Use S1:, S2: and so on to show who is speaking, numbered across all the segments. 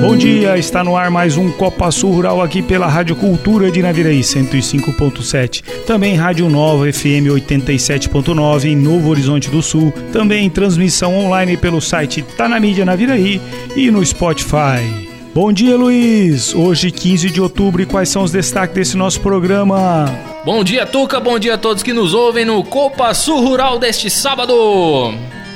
S1: Bom dia, está no ar mais um Copa Sul Rural aqui pela Rádio Cultura de Naviraí 105.7. Também Rádio Nova FM 87.9 em Novo Horizonte do Sul. Também transmissão online pelo site Tá na Mídia Naviraí e no Spotify. Bom dia, Luiz. Hoje, 15 de outubro, e quais são os destaques desse nosso programa?
S2: Bom dia, Tuca. Bom dia a todos que nos ouvem no Copa Sul Rural deste sábado.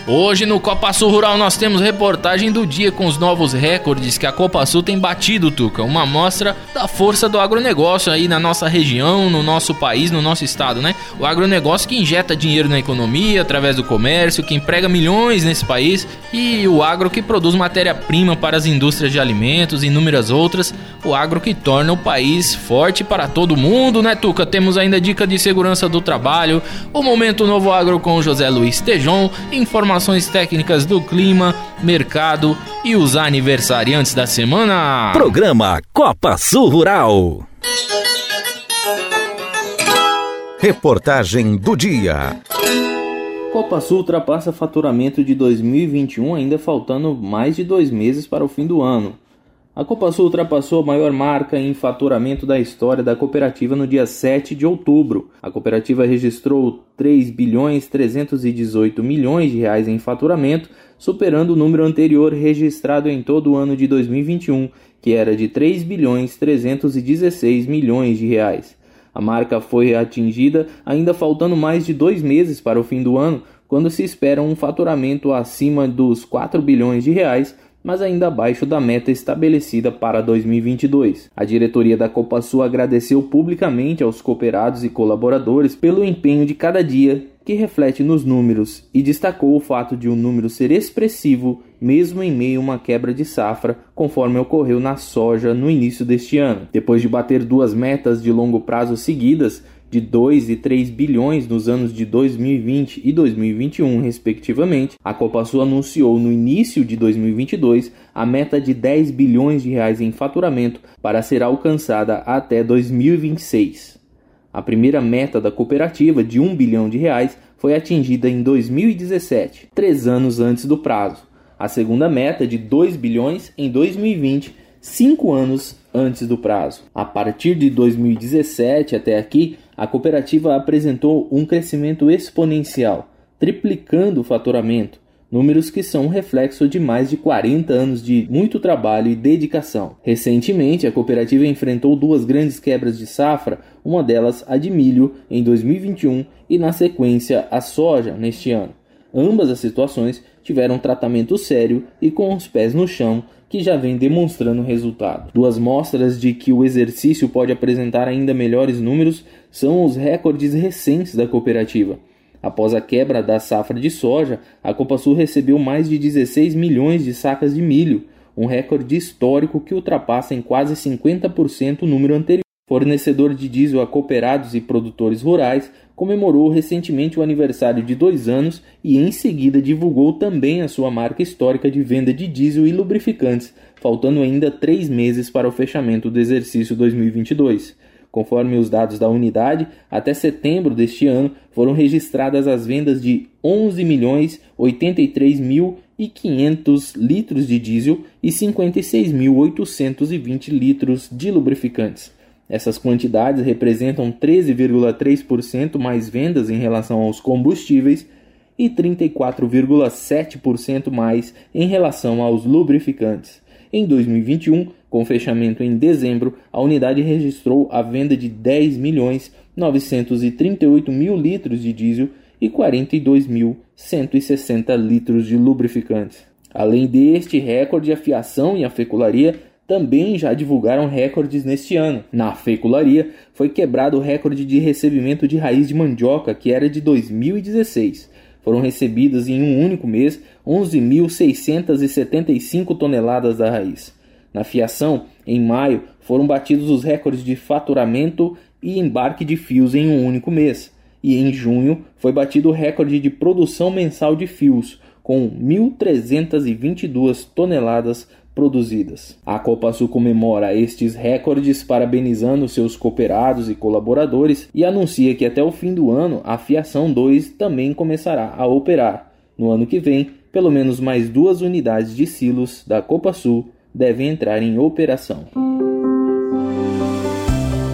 S2: Hoje no Copa Sul Rural nós temos reportagem do dia com os novos recordes que a Copa Sul tem batido, Tuca. Uma amostra da força do agronegócio aí na nossa região, no nosso país, no nosso estado, né? O agronegócio que injeta dinheiro na economia através do comércio, que emprega milhões nesse país e o agro que produz matéria-prima para as indústrias de alimentos e inúmeras outras. O agro que torna o país forte para todo mundo, né, Tuca? Temos ainda dica de segurança do trabalho, o Momento Novo Agro com José Luiz Tejon, informações informações técnicas do clima, mercado e os aniversariantes da semana.
S3: Programa Copa Sul Rural. Reportagem do dia.
S4: Copa Sul ultrapassa faturamento de 2021, ainda faltando mais de dois meses para o fim do ano. A Copa Sul ultrapassou a maior marca em faturamento da história da cooperativa no dia 7 de outubro. A cooperativa registrou 3 bilhões 318 milhões de reais em faturamento, superando o número anterior registrado em todo o ano de 2021, que era de 3 bilhões 316 milhões de reais. A marca foi atingida ainda faltando mais de dois meses para o fim do ano, quando se espera um faturamento acima dos 4 bilhões de reais mas ainda abaixo da meta estabelecida para 2022. A diretoria da Copa Sul agradeceu publicamente aos cooperados e colaboradores pelo empenho de cada dia que reflete nos números e destacou o fato de o um número ser expressivo mesmo em meio a uma quebra de safra, conforme ocorreu na soja no início deste ano. Depois de bater duas metas de longo prazo seguidas, de 2 e 3 bilhões nos anos de 2020 e 2021, respectivamente, a Copasul anunciou no início de 2022 a meta de 10 bilhões de reais em faturamento para ser alcançada até 2026. A primeira meta da cooperativa de 1 bilhão de reais foi atingida em 2017, três anos antes do prazo. A segunda meta de 2 bilhões em 2020, cinco anos antes do prazo. A partir de 2017 até aqui, a cooperativa apresentou um crescimento exponencial, triplicando o faturamento, números que são um reflexo de mais de 40 anos de muito trabalho e dedicação. Recentemente, a cooperativa enfrentou duas grandes quebras de safra, uma delas a de milho em 2021 e na sequência a soja neste ano. Ambas as situações tiveram um tratamento sério e com os pés no chão que já vem demonstrando resultado. Duas mostras de que o exercício pode apresentar ainda melhores números são os recordes recentes da cooperativa. Após a quebra da safra de soja, a Copa Sul recebeu mais de 16 milhões de sacas de milho, um recorde histórico que ultrapassa em quase 50% o número anterior. Fornecedor de diesel a cooperados e produtores rurais, comemorou recentemente o aniversário de dois anos e em seguida divulgou também a sua marca histórica de venda de diesel e lubrificantes, faltando ainda três meses para o fechamento do exercício 2022. Conforme os dados da unidade, até setembro deste ano foram registradas as vendas de 11 milhões 83 mil e 500 litros de diesel e 56.820 litros de lubrificantes. Essas quantidades representam 13,3% mais vendas em relação aos combustíveis e 34,7% mais em relação aos lubrificantes. Em 2021, com fechamento em dezembro, a unidade registrou a venda de 10 milhões 938 mil litros de diesel e 42.160 litros de lubrificantes. Além deste recorde, a fiação e a fecularia também já divulgaram recordes neste ano. Na fecularia, foi quebrado o recorde de recebimento de raiz de mandioca, que era de 2016. foram recebidas em um único mês 11.675 toneladas da raiz. Na fiação, em maio, foram batidos os recordes de faturamento e embarque de fios em um único mês. E em junho foi batido o recorde de produção mensal de fios, com 1.322 toneladas produzidas. A Copa Sul comemora estes recordes parabenizando seus cooperados e colaboradores e anuncia que até o fim do ano a Fiação 2 também começará a operar. No ano que vem, pelo menos mais duas unidades de silos da Copa Sul devem entrar em operação.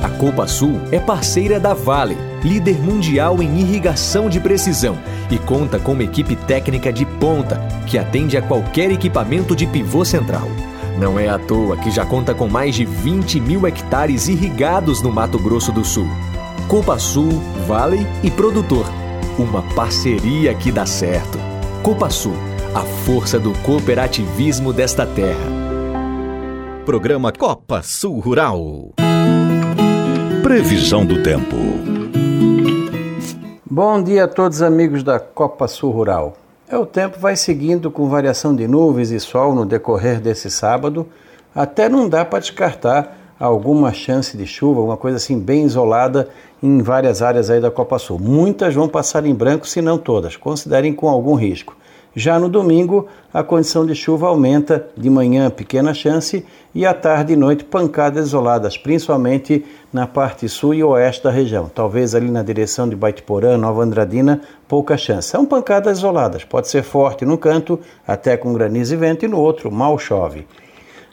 S5: A Copa Sul é parceira da Vale, líder mundial em irrigação de precisão, e conta com uma equipe técnica de ponta que atende a qualquer equipamento de pivô central. Não é à toa que já conta com mais de 20 mil hectares irrigados no Mato Grosso do Sul. Copa Sul, Vale e Produtor. Uma parceria que dá certo. Copa Sul, a força do cooperativismo desta terra.
S3: Programa Copa Sul Rural. Previsão do tempo.
S6: Bom dia a todos amigos da Copa Sul Rural. É, o tempo vai seguindo com variação de nuvens e sol no decorrer desse sábado, até não dá para descartar alguma chance de chuva, uma coisa assim bem isolada em várias áreas aí da Copa Sul. Muitas vão passar em branco, se não todas, considerem com algum risco. Já no domingo, a condição de chuva aumenta, de manhã pequena chance e à tarde e noite pancadas isoladas, principalmente na parte sul e oeste da região. Talvez ali na direção de Baitiporã, Nova Andradina, pouca chance. São pancadas isoladas, pode ser forte no canto, até com granizo e vento, e no outro mal chove.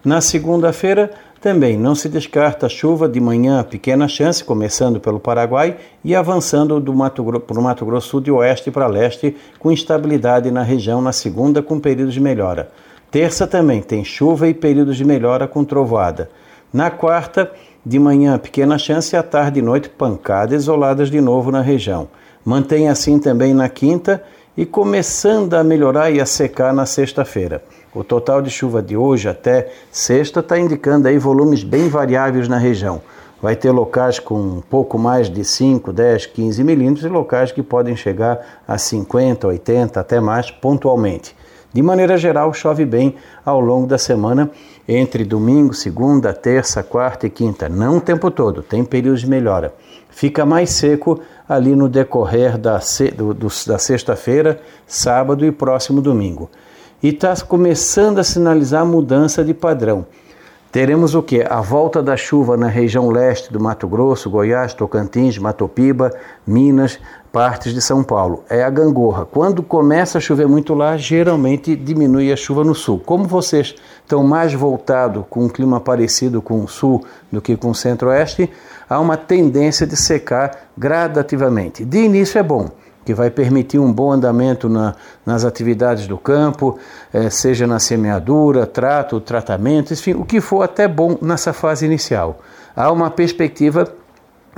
S6: Na segunda-feira, também não se descarta chuva de manhã, pequena chance, começando pelo Paraguai e avançando do Mato, Mato Grosso de oeste para leste, com instabilidade na região na segunda, com períodos de melhora. Terça também tem chuva e períodos de melhora com trovoada. Na quarta, de manhã, pequena chance, e à tarde e noite, pancadas isoladas de novo na região. Mantém assim também na quinta e começando a melhorar e a secar na sexta-feira. O total de chuva de hoje até sexta está indicando aí volumes bem variáveis na região. Vai ter locais com pouco mais de 5, 10, 15 milímetros e locais que podem chegar a 50, 80, até mais pontualmente. De maneira geral, chove bem ao longo da semana, entre domingo, segunda, terça, quarta e quinta. Não o tempo todo, tem períodos de melhora. Fica mais seco ali no decorrer da, da sexta-feira, sábado e próximo domingo e está começando a sinalizar mudança de padrão. Teremos o que? A volta da chuva na região leste do Mato Grosso, Goiás, Tocantins, Matopiba, Minas, partes de São Paulo. É a gangorra. Quando começa a chover muito lá, geralmente diminui a chuva no sul. Como vocês estão mais voltados com um clima parecido com o sul do que com o centro-oeste, há uma tendência de secar gradativamente. De início é bom que vai permitir um bom andamento na, nas atividades do campo, eh, seja na semeadura, trato, tratamento, enfim, o que for até bom nessa fase inicial. Há uma perspectiva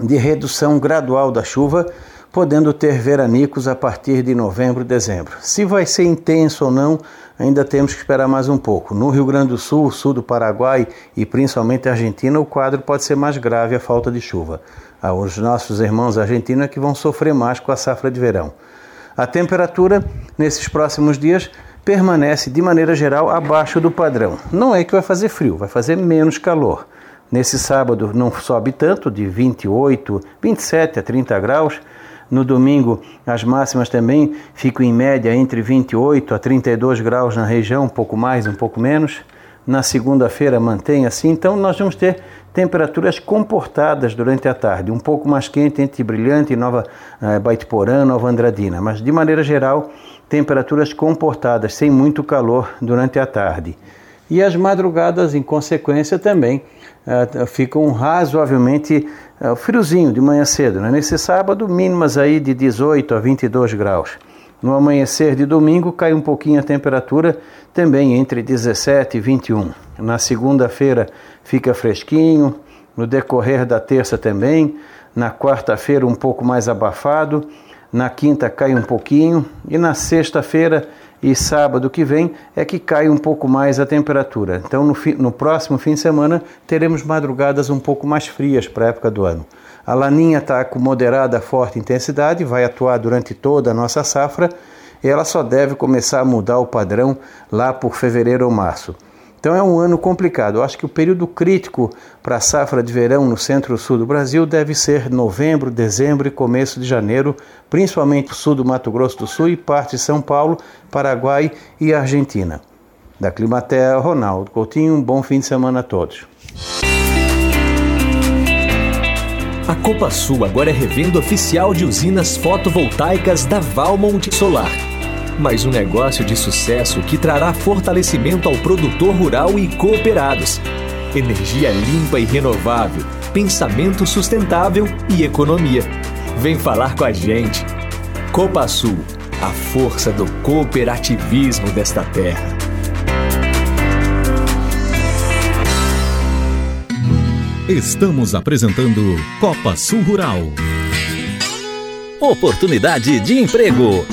S6: de redução gradual da chuva, podendo ter veranicos a partir de novembro, dezembro. Se vai ser intenso ou não, ainda temos que esperar mais um pouco. No Rio Grande do Sul, sul do Paraguai e principalmente Argentina, o quadro pode ser mais grave a falta de chuva. Ah, os nossos irmãos argentinos é que vão sofrer mais com a safra de verão. A temperatura nesses próximos dias permanece de maneira geral abaixo do padrão. Não é que vai fazer frio, vai fazer menos calor. Nesse sábado não sobe tanto, de 28, 27 a 30 graus no domingo, as máximas também ficam em média entre 28 a 32 graus na região, um pouco mais, um pouco menos. Na segunda-feira mantém assim, então nós vamos ter temperaturas comportadas durante a tarde, um pouco mais quente entre Brilhante e Nova eh, Baitiporã, Nova Andradina, mas de maneira geral, temperaturas comportadas, sem muito calor durante a tarde. E as madrugadas, em consequência, também uh, ficam razoavelmente uh, friozinho de manhã cedo. Né? Nesse sábado, mínimas aí de 18 a 22 graus. No amanhecer de domingo cai um pouquinho a temperatura, também entre 17 e 21. Na segunda-feira fica fresquinho, no decorrer da terça também, na quarta-feira um pouco mais abafado, na quinta cai um pouquinho e na sexta-feira e sábado que vem é que cai um pouco mais a temperatura. Então, no, fi, no próximo fim de semana, teremos madrugadas um pouco mais frias para a época do ano. A laninha está com moderada forte intensidade, vai atuar durante toda a nossa safra e ela só deve começar a mudar o padrão lá por fevereiro ou março. Então é um ano complicado. Eu acho que o período crítico para a safra de verão no centro-sul do Brasil deve ser novembro, dezembro e começo de janeiro, principalmente no sul do Mato Grosso do Sul e parte de São Paulo, Paraguai e Argentina. Da Climatea, Ronaldo Coutinho, um bom fim de semana a todos.
S5: A Copa Sul agora é revenda oficial de usinas fotovoltaicas da Valmont Solar mas um negócio de sucesso que trará fortalecimento ao produtor rural e cooperados. Energia limpa e renovável, pensamento sustentável e economia. Vem falar com a gente. Copa Sul, a força do cooperativismo desta terra.
S3: Estamos apresentando Copa Sul Rural.
S7: Oportunidade de emprego.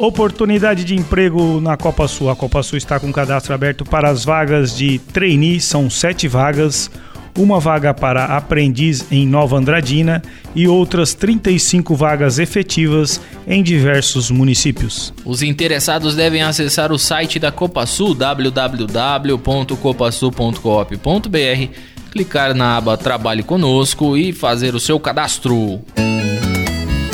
S1: Oportunidade de emprego na Copa Sul. A Copa Sul está com cadastro aberto para as vagas de trainee, são sete vagas. Uma vaga para aprendiz em Nova Andradina e outras 35 vagas efetivas em diversos municípios.
S2: Os interessados devem acessar o site da Copa Sul, www.copasul.coop.br, clicar na aba Trabalhe Conosco e fazer o seu cadastro.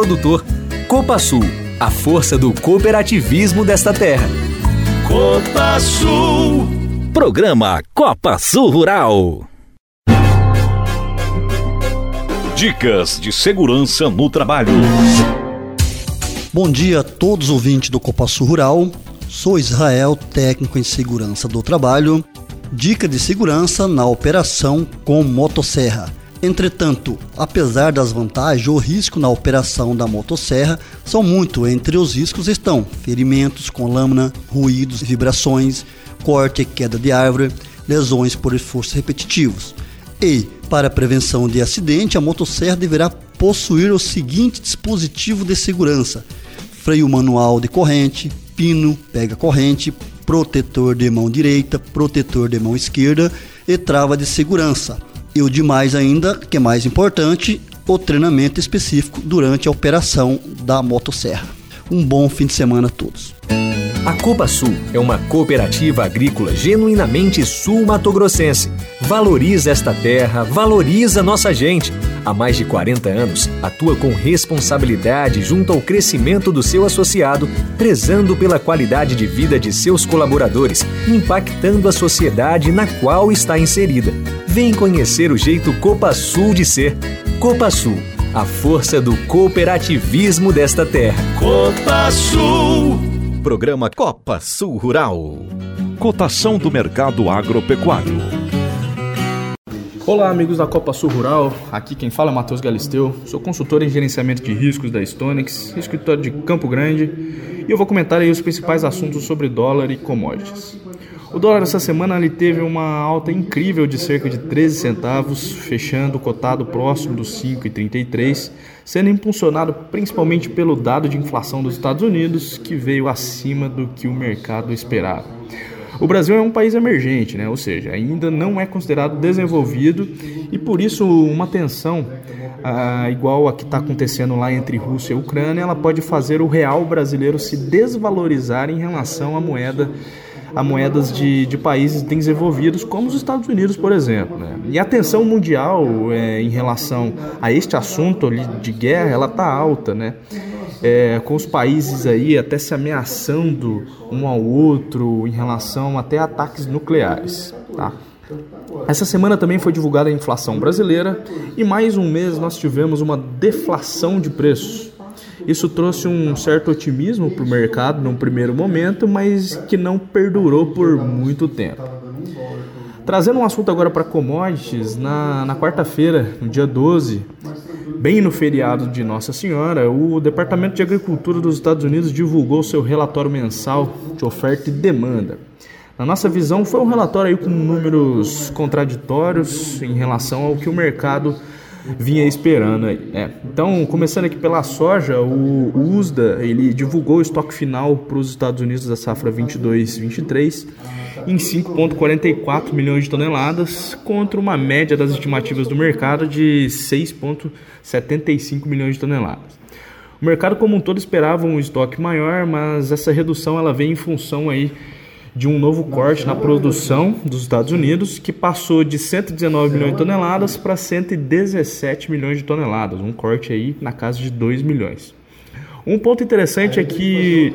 S5: produtor. Copa Sul, a força do cooperativismo desta terra.
S3: Copa Sul.
S7: Programa Copa Sul Rural.
S3: Dicas de segurança no trabalho.
S8: Bom dia a todos os ouvintes do Copa Sul Rural. Sou Israel, técnico em segurança do trabalho. Dica de segurança na operação com motosserra. Entretanto, apesar das vantagens, o risco na operação da motosserra são muito. Entre os riscos estão ferimentos com lâmina, ruídos, vibrações, corte e queda de árvore, lesões por esforços repetitivos. E, para prevenção de acidente, a motosserra deverá possuir o seguinte dispositivo de segurança: freio manual de corrente, pino, pega corrente, protetor de mão direita, protetor de mão esquerda e trava de segurança e o demais ainda, que é mais importante, o treinamento específico durante a operação da motosserra. Um bom fim de semana a todos.
S5: A Copa Sul é uma cooperativa agrícola genuinamente sul-matogrossense. Valoriza esta terra, valoriza nossa gente. Há mais de 40 anos, atua com responsabilidade junto ao crescimento do seu associado, prezando pela qualidade de vida de seus colaboradores, impactando a sociedade na qual está inserida. Vem conhecer o jeito Copa Sul de ser. Copa Sul, a força do cooperativismo desta terra.
S3: Copa Sul.
S7: Programa Copa Sul Rural.
S3: Cotação do mercado agropecuário.
S9: Olá, amigos da Copa Sul Rural. Aqui quem fala é Matheus Galisteu. Sou consultor em gerenciamento de riscos da Stonex, escritório de Campo Grande, e eu vou comentar aí os principais assuntos sobre dólar e commodities. O dólar essa semana ele teve uma alta incrível de cerca de 13 centavos, fechando cotado próximo dos 5,33, sendo impulsionado principalmente pelo dado de inflação dos Estados Unidos, que veio acima do que o mercado esperava. O Brasil é um país emergente, né? ou seja, ainda não é considerado desenvolvido e por isso uma tensão ah, igual a que está acontecendo lá entre Rússia e Ucrânia, ela pode fazer o real brasileiro se desvalorizar em relação à moeda a moedas de, de países desenvolvidos, como os Estados Unidos, por exemplo. Né? E a tensão mundial é, em relação a este assunto ali de guerra, ela está alta, né? É, com os países aí até se ameaçando um ao outro em relação até ataques nucleares, tá? Essa semana também foi divulgada a inflação brasileira e mais um mês nós tivemos uma deflação de preços. Isso trouxe um certo otimismo para o mercado num primeiro momento, mas que não perdurou por muito tempo. Trazendo um assunto agora para commodities, na, na quarta-feira, no dia 12, bem no feriado de Nossa Senhora, o Departamento de Agricultura dos Estados Unidos divulgou seu relatório mensal de oferta e demanda. Na nossa visão, foi um relatório aí com números contraditórios em relação ao que o mercado vinha esperando aí. É. Então, começando aqui pela soja, o USDA ele divulgou o estoque final para os Estados Unidos da safra 22-23 em 5,44 milhões de toneladas, contra uma média das estimativas do mercado de 6,75 milhões de toneladas. O mercado como um todo esperava um estoque maior, mas essa redução ela vem em função aí de um novo corte na produção dos Estados Unidos, que passou de 119 milhões de toneladas para 117 milhões de toneladas, um corte aí na casa de 2 milhões. Um ponto interessante é que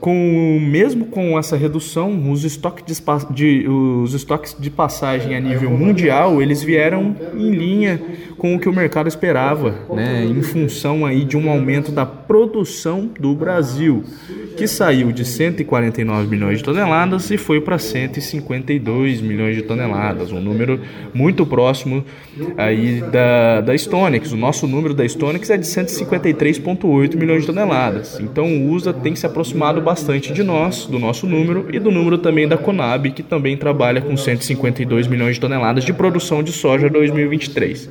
S9: com mesmo com essa redução, os estoques de, de, os estoques de passagem a nível mundial eles vieram em linha com o que o mercado esperava, né, em função aí de um aumento da produção do Brasil, que saiu de 149 milhões de toneladas e foi para 152 milhões de toneladas, um número muito próximo aí da, da Stonix. O nosso número da Stonix é de 153,8 milhões de toneladas. Então o USA tem se aproximado bastante de nós, do nosso número e do número também da Conab, que também trabalha com 152 milhões de toneladas de produção de soja 2023.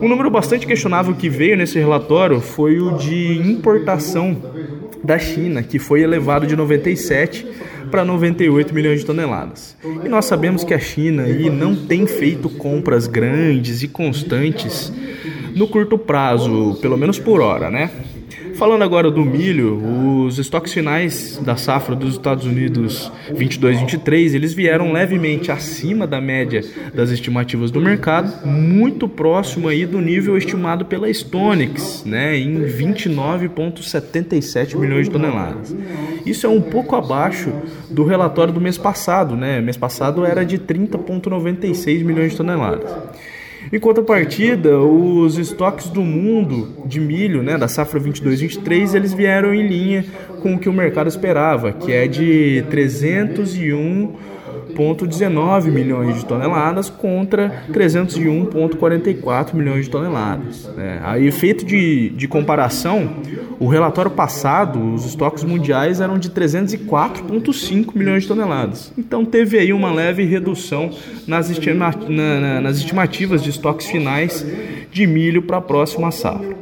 S9: Um número bastante questionável que veio nesse relatório foi o de importação da China, que foi elevado de 97 para 98 milhões de toneladas. E nós sabemos que a China aí não tem feito compras grandes e constantes no curto prazo, pelo menos por hora, né? Falando agora do milho, os estoques finais da safra dos Estados Unidos 22-23, eles vieram levemente acima da média das estimativas do mercado, muito próximo aí do nível estimado pela Stonix, né, em 29,77 milhões de toneladas. Isso é um pouco abaixo do relatório do mês passado, né? Mês passado era de 30,96 milhões de toneladas. Em contrapartida, os estoques do mundo de milho, né, da safra 22-23, eles vieram em linha com o que o mercado esperava, que é de 301 301,19 milhões de toneladas contra 301,44 milhões de toneladas. É, a efeito de, de comparação, o relatório passado, os estoques mundiais eram de 304,5 milhões de toneladas. Então teve aí uma leve redução nas, estima, na, nas estimativas de estoques finais de milho para a próxima safra.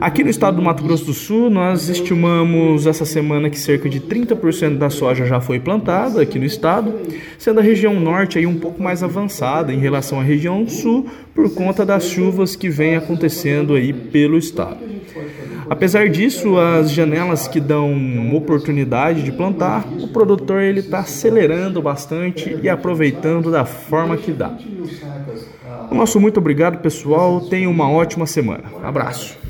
S9: Aqui no estado do Mato Grosso do Sul, nós estimamos essa semana que cerca de 30% da soja já foi plantada aqui no estado, sendo a região norte aí um pouco mais avançada em relação à região sul por conta das chuvas que vem acontecendo aí pelo estado. Apesar disso, as janelas que dão oportunidade de plantar, o produtor ele está acelerando bastante e aproveitando da forma que dá. O nosso muito obrigado, pessoal. Tenha uma ótima semana. Abraço.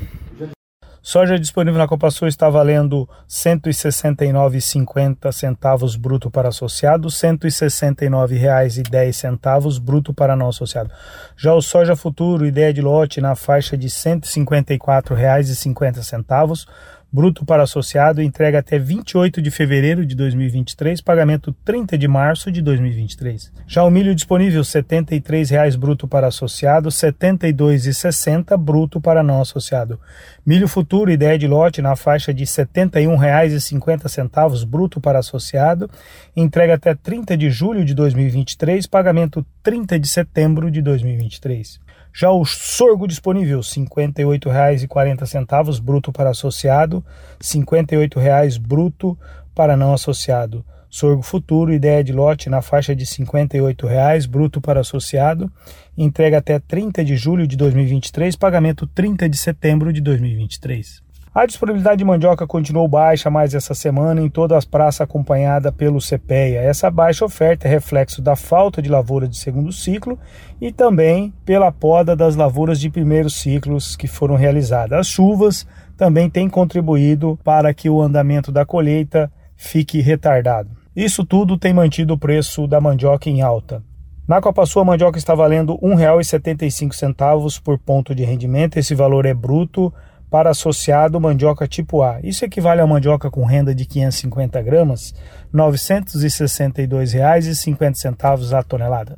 S1: Soja disponível na Copa Sul está valendo R$ 169,50 centavos bruto para associado, R$ 169,10 bruto para não associado. Já o soja futuro, ideia de lote, na faixa de R$ 154,50 bruto para associado, entrega até 28 de fevereiro de 2023, pagamento 30 de março de 2023. Já o milho disponível, R$ 73,00 bruto para associado, R$ 72,60 bruto para não associado. Milho futuro, ideia de lote, na faixa de R$ 71,50 bruto para associado, entrega até 30 de julho de 2023, pagamento 30 de setembro de 2023. Já o sorgo disponível, R$ 58,40 bruto para associado, R$ 58,00 bruto para não associado. Sorgo futuro, ideia de lote na faixa de R$ 58,00 bruto para associado, entrega até 30 de julho de 2023, pagamento 30 de setembro de 2023. A disponibilidade de mandioca continuou baixa mais essa semana em todas as praças acompanhada pelo CPEA. Essa baixa oferta é reflexo da falta de lavouras de segundo ciclo e também pela poda das lavouras de primeiros ciclos que foram realizadas. As chuvas também têm contribuído para que o andamento da colheita fique retardado. Isso tudo tem mantido o preço da mandioca em alta. Na Copa Sul, a mandioca está valendo R$ 1,75 por ponto de rendimento. Esse valor é bruto para associado mandioca tipo A. Isso equivale a mandioca com renda de 550 gramas, R$ 962,50 a tonelada.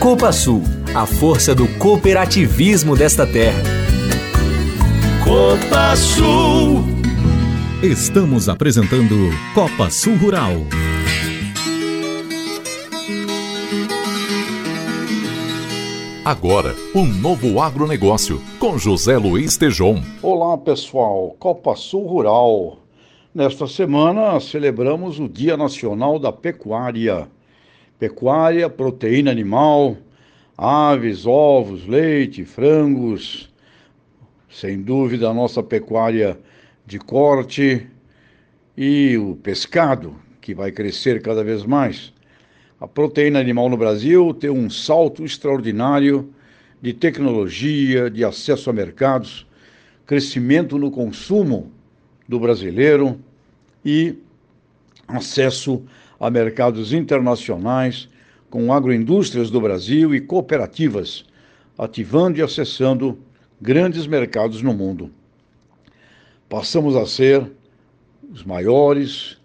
S5: Copa Sul, a força do cooperativismo desta terra.
S3: Copa Sul. Estamos apresentando Copa Sul Rural. Agora, um novo agronegócio com José Luiz Tejon.
S10: Olá pessoal, Copa Sul Rural. Nesta semana celebramos o Dia Nacional da Pecuária. Pecuária, proteína animal, aves, ovos, leite, frangos. Sem dúvida, a nossa pecuária de corte e o pescado, que vai crescer cada vez mais. A proteína animal no Brasil tem um salto extraordinário de tecnologia, de acesso a mercados, crescimento no consumo do brasileiro e acesso a mercados internacionais com agroindústrias do Brasil e cooperativas, ativando e acessando grandes mercados no mundo. Passamos a ser os maiores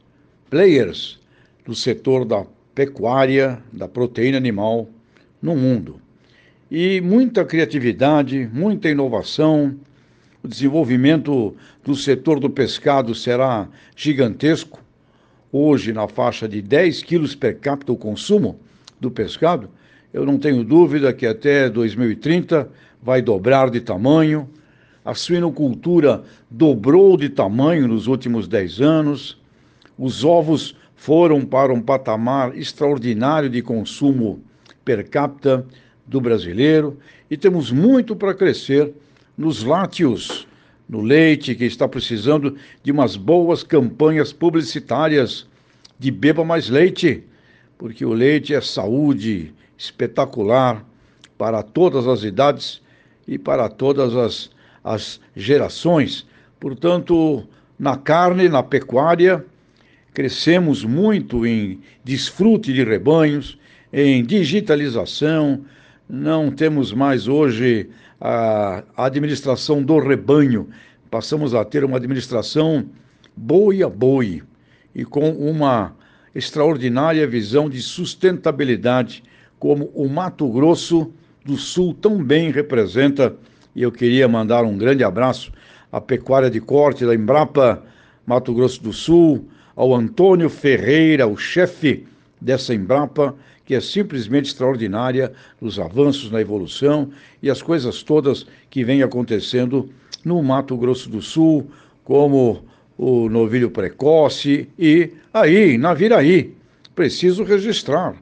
S10: players do setor da pecuária, da proteína animal no mundo. E muita criatividade, muita inovação, o desenvolvimento do setor do pescado será gigantesco. Hoje, na faixa de 10 quilos per capita o consumo do pescado, eu não tenho dúvida que até 2030 vai dobrar de tamanho. A suinocultura dobrou de tamanho nos últimos 10 anos. Os ovos foram para um patamar extraordinário de consumo per capita do brasileiro e temos muito para crescer nos lácteos, no leite, que está precisando de umas boas campanhas publicitárias de beba mais leite, porque o leite é saúde espetacular para todas as idades e para todas as, as gerações. Portanto, na carne, na pecuária, crescemos muito em desfrute de rebanhos, em digitalização, não temos mais hoje a administração do rebanho, passamos a ter uma administração boi a boi e com uma extraordinária visão de sustentabilidade, como o Mato Grosso do Sul tão bem representa. E eu queria mandar um grande abraço à pecuária de corte da Embrapa Mato Grosso do Sul, ao Antônio Ferreira, o chefe dessa Embrapa, que é simplesmente extraordinária nos avanços na evolução e as coisas todas que vêm acontecendo no Mato Grosso do Sul, como o novilho precoce e aí, na Viraí. Preciso registrar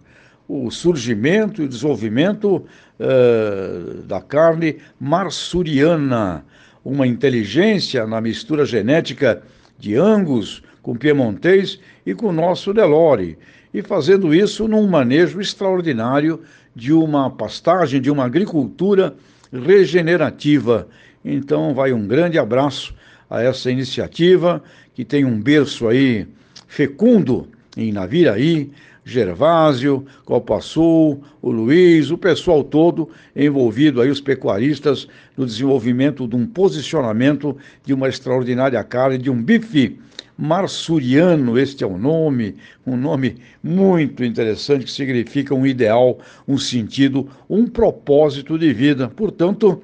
S10: o surgimento e o desenvolvimento uh, da carne marsuriana, uma inteligência na mistura genética de Angus, com Piemontês e com o nosso Delore, e fazendo isso num manejo extraordinário de uma pastagem, de uma agricultura regenerativa. Então, vai um grande abraço a essa iniciativa que tem um berço aí fecundo em Naviraí, Gervásio, Copa Sul, o Luiz, o pessoal todo envolvido aí, os pecuaristas, no desenvolvimento de um posicionamento de uma extraordinária carne, de um bife Marsuriano, este é o nome, um nome muito interessante que significa um ideal, um sentido, um propósito de vida. Portanto,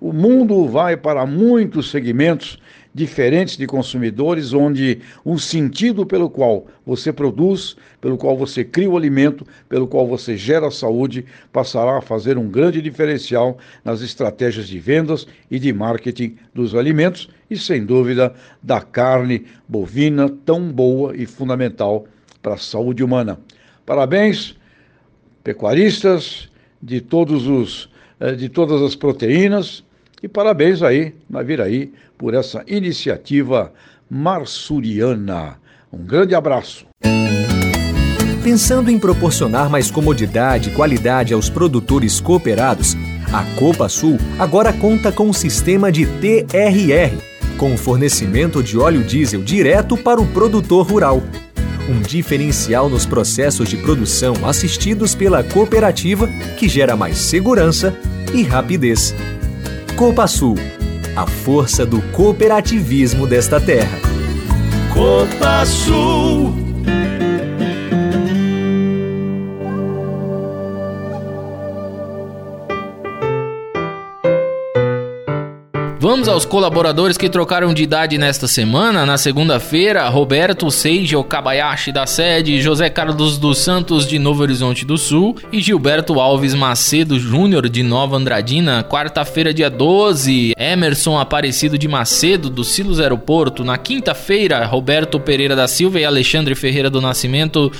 S10: o mundo vai para muitos segmentos diferentes de consumidores, onde um sentido pelo qual você produz, pelo qual você cria o alimento, pelo qual você gera a saúde, passará a fazer um grande diferencial nas estratégias de vendas e de marketing dos alimentos e, sem dúvida, da carne bovina tão boa e fundamental para a saúde humana. Parabéns, pecuaristas de todos os eh, de todas as proteínas e parabéns aí, Naviraí, por essa iniciativa marsuriana. Um grande abraço.
S5: Pensando em proporcionar mais comodidade e qualidade aos produtores cooperados, a Copa Sul agora conta com um sistema de TRR, com fornecimento de óleo diesel direto para o produtor rural. Um diferencial nos processos de produção assistidos pela cooperativa que gera mais segurança e rapidez. Copa Sul, a força do cooperativismo desta terra.
S11: Copa
S4: Vamos aos colaboradores que trocaram de idade nesta semana. Na segunda-feira, Roberto Seiji Okabayashi da sede, José Carlos dos Santos de Novo Horizonte do Sul e Gilberto Alves Macedo Júnior de Nova Andradina. Quarta-feira, dia 12, Emerson Aparecido de Macedo do Silos Aeroporto. Na quinta-feira, Roberto Pereira da Silva e Alexandre Ferreira do Nascimento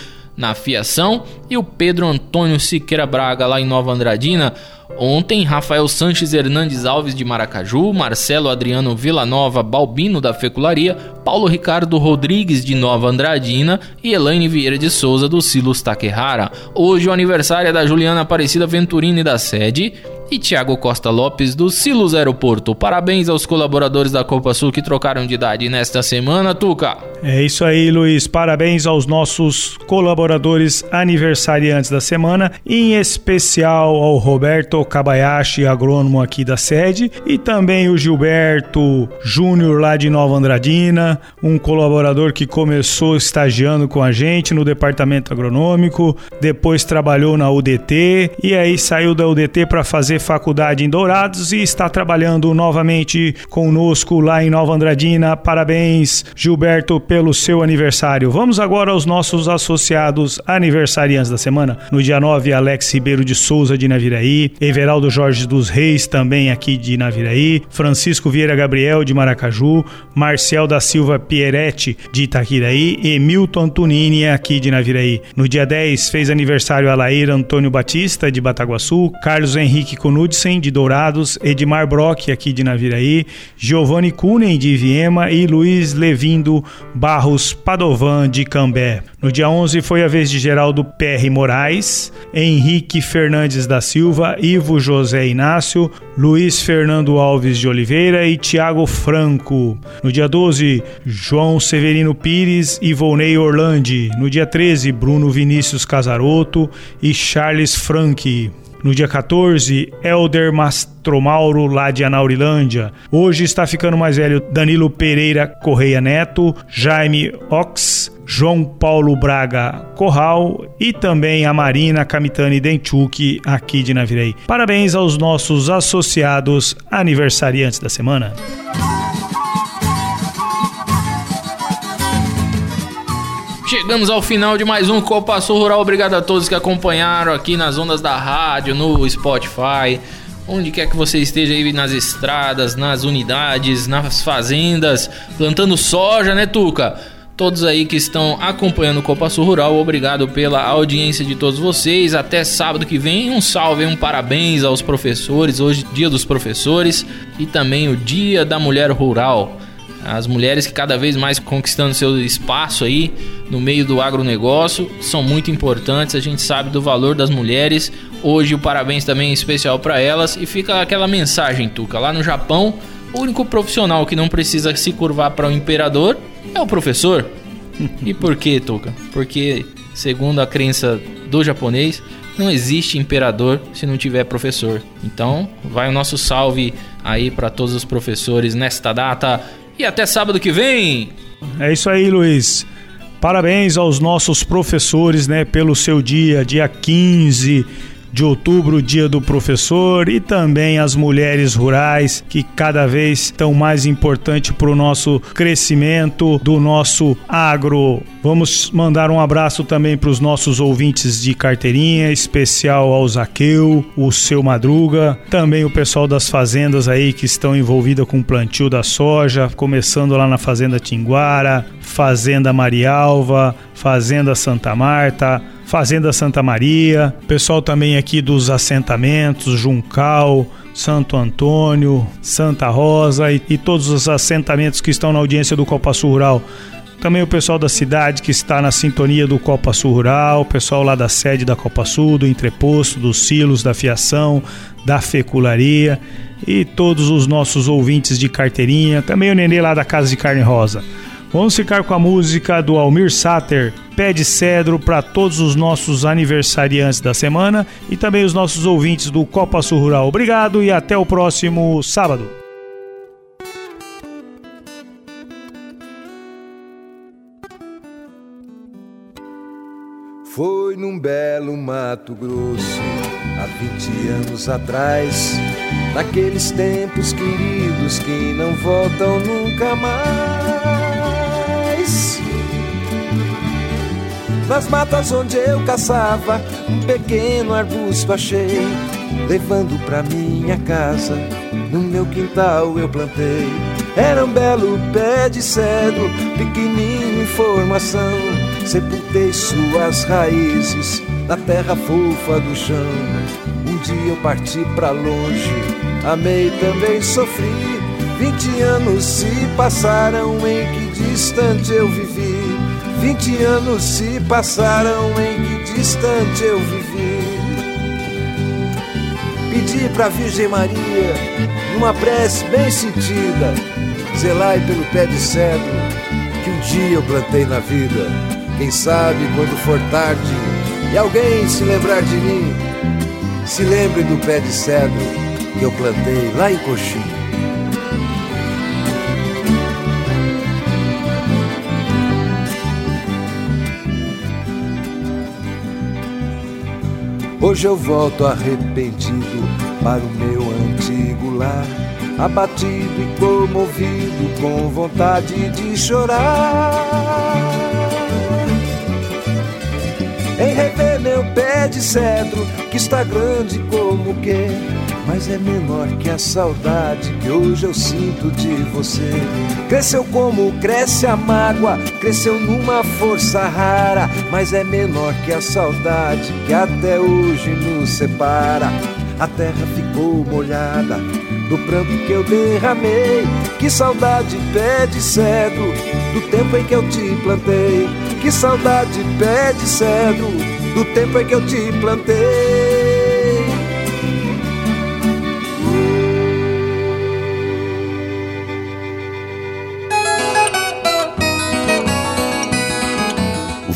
S4: na fiação e o Pedro Antônio Siqueira Braga lá em Nova Andradina. Ontem, Rafael Sanches Hernandes Alves de Maracaju, Marcelo Adriano Villanova Balbino da Fecularia, Paulo Ricardo Rodrigues de Nova Andradina e Elaine Vieira de Souza do Silos Taquerrara. Hoje o aniversário é da Juliana Aparecida Venturini da sede e Tiago Costa Lopes do Silos Aeroporto. Parabéns aos colaboradores da Copa Sul que trocaram de idade nesta semana, Tuca.
S1: É isso aí, Luiz. Parabéns aos nossos colaboradores aniversariantes da semana, em especial ao Roberto Kabayashi, agrônomo aqui da sede, e também o Gilberto Júnior lá de Nova Andradina, um colaborador que começou estagiando com a gente no departamento agronômico, depois trabalhou na UDT e aí saiu da UDT para fazer faculdade em Dourados e está trabalhando novamente conosco lá em Nova Andradina. Parabéns, Gilberto, pelo seu aniversário. Vamos agora aos nossos associados aniversariantes da semana. No dia 9, Alex Ribeiro de Souza de Naviraí, Everaldo Jorge dos Reis, também aqui de Naviraí, Francisco Vieira Gabriel de Maracaju, Marcial da Silva Pieretti de Itaquiraí e Antonini aqui de Naviraí. No dia 10, fez aniversário Alair Antônio Batista de Bataguaçu, Carlos Henrique Knudsen de Dourados, Edmar Brock aqui de Naviraí, Giovanni Kunen de Viema e Luiz Levindo Barros Padovan de Cambé. No dia 11 foi a vez de Geraldo PR Moraes, Henrique Fernandes da Silva, Ivo José Inácio, Luiz Fernando Alves de Oliveira e Tiago Franco. No dia 12, João Severino Pires e Volney Orlandi. No dia 13, Bruno Vinícius Casaroto e Charles Frank. No dia 14, Elder Mastromauro, lá de Anaurilândia. Hoje está ficando mais velho Danilo Pereira Correia Neto, Jaime Ox, João Paulo Braga Corral e também a Marina Kamitani Denchuk, aqui de Naviraí. Parabéns aos nossos associados aniversariantes da semana.
S4: Chegamos ao final de mais um Copa Sul Rural. Obrigado a todos que acompanharam aqui nas ondas da rádio, no Spotify, onde quer que você esteja aí nas estradas, nas unidades, nas fazendas, plantando soja, né, Tuca? Todos aí que estão acompanhando o Copa Sul Rural, obrigado pela audiência de todos vocês. Até sábado que vem, um salve, um parabéns aos professores. Hoje, Dia dos Professores e também o Dia da Mulher Rural as mulheres que cada vez mais conquistando seu espaço aí no meio do agronegócio são muito importantes. A gente sabe do valor das mulheres. Hoje o parabéns também é especial para elas e fica aquela mensagem, Tuca, lá no Japão, o único profissional que não precisa se curvar para o imperador é o professor. E por quê, Tuca? Porque segundo a crença do japonês, não existe imperador se não tiver professor. Então, vai o nosso salve aí para todos os professores nesta data e até sábado que vem.
S1: É isso aí, Luiz. Parabéns aos nossos professores, né, pelo seu dia, dia 15 de outubro, dia do professor, e também as mulheres rurais, que cada vez estão mais importante para o nosso crescimento do nosso agro. Vamos mandar um abraço também para os nossos ouvintes de carteirinha, especial ao Zaqueu, o seu Madruga, também o pessoal das fazendas aí que estão envolvidas com o plantio da soja, começando lá na Fazenda Tinguara, Fazenda Marialva, Fazenda Santa Marta, Fazenda Santa Maria, pessoal também aqui dos assentamentos, Juncal, Santo Antônio, Santa Rosa e, e todos os assentamentos que estão na audiência do Copa Sul Rural. também o pessoal da cidade que está na sintonia do Copa Sul Rural, o pessoal lá da sede da Copa Sul, do entreposto, dos silos, da fiação, da fecularia e todos os nossos ouvintes de carteirinha, também o Nenê lá da Casa de Carne Rosa. Vamos ficar com a música do Almir Sater, Pé de Cedro, para todos os nossos aniversariantes da semana e também os nossos ouvintes do Copa Sul Rural. Obrigado e até o próximo sábado.
S12: Foi num belo Mato Grosso, há 20 anos atrás, naqueles tempos queridos que não voltam nunca mais. Nas matas onde eu caçava, um pequeno arbusto achei, levando pra minha casa, no meu quintal eu plantei. Era um belo pé de cedro, pequenininho em formação sepultei suas raízes na terra fofa do chão. Um dia eu parti pra longe, amei também sofri. Vinte anos se passaram em que distante eu vivi. Vinte anos se passaram em que distante eu vivi. Pedi pra Virgem Maria, numa prece bem sentida, zelai pelo pé de cedro que um dia eu plantei na vida. Quem sabe quando for tarde e alguém se lembrar de mim, se lembre do pé de cedro que eu plantei lá em Coxim. Hoje eu volto arrependido para o meu antigo lar, abatido e comovido, com vontade de chorar. Em rever meu pé de cedro, que está grande como que, mas é menor que a saudade que hoje eu sinto de você. Cresceu como cresce a mágoa, cresceu numa força rara, mas é menor que a saudade que até hoje nos separa. A terra ficou molhada do pranto que eu derramei. Que saudade pé de cedro do tempo em que eu te plantei. Que saudade pé de cedro do tempo em que eu te plantei.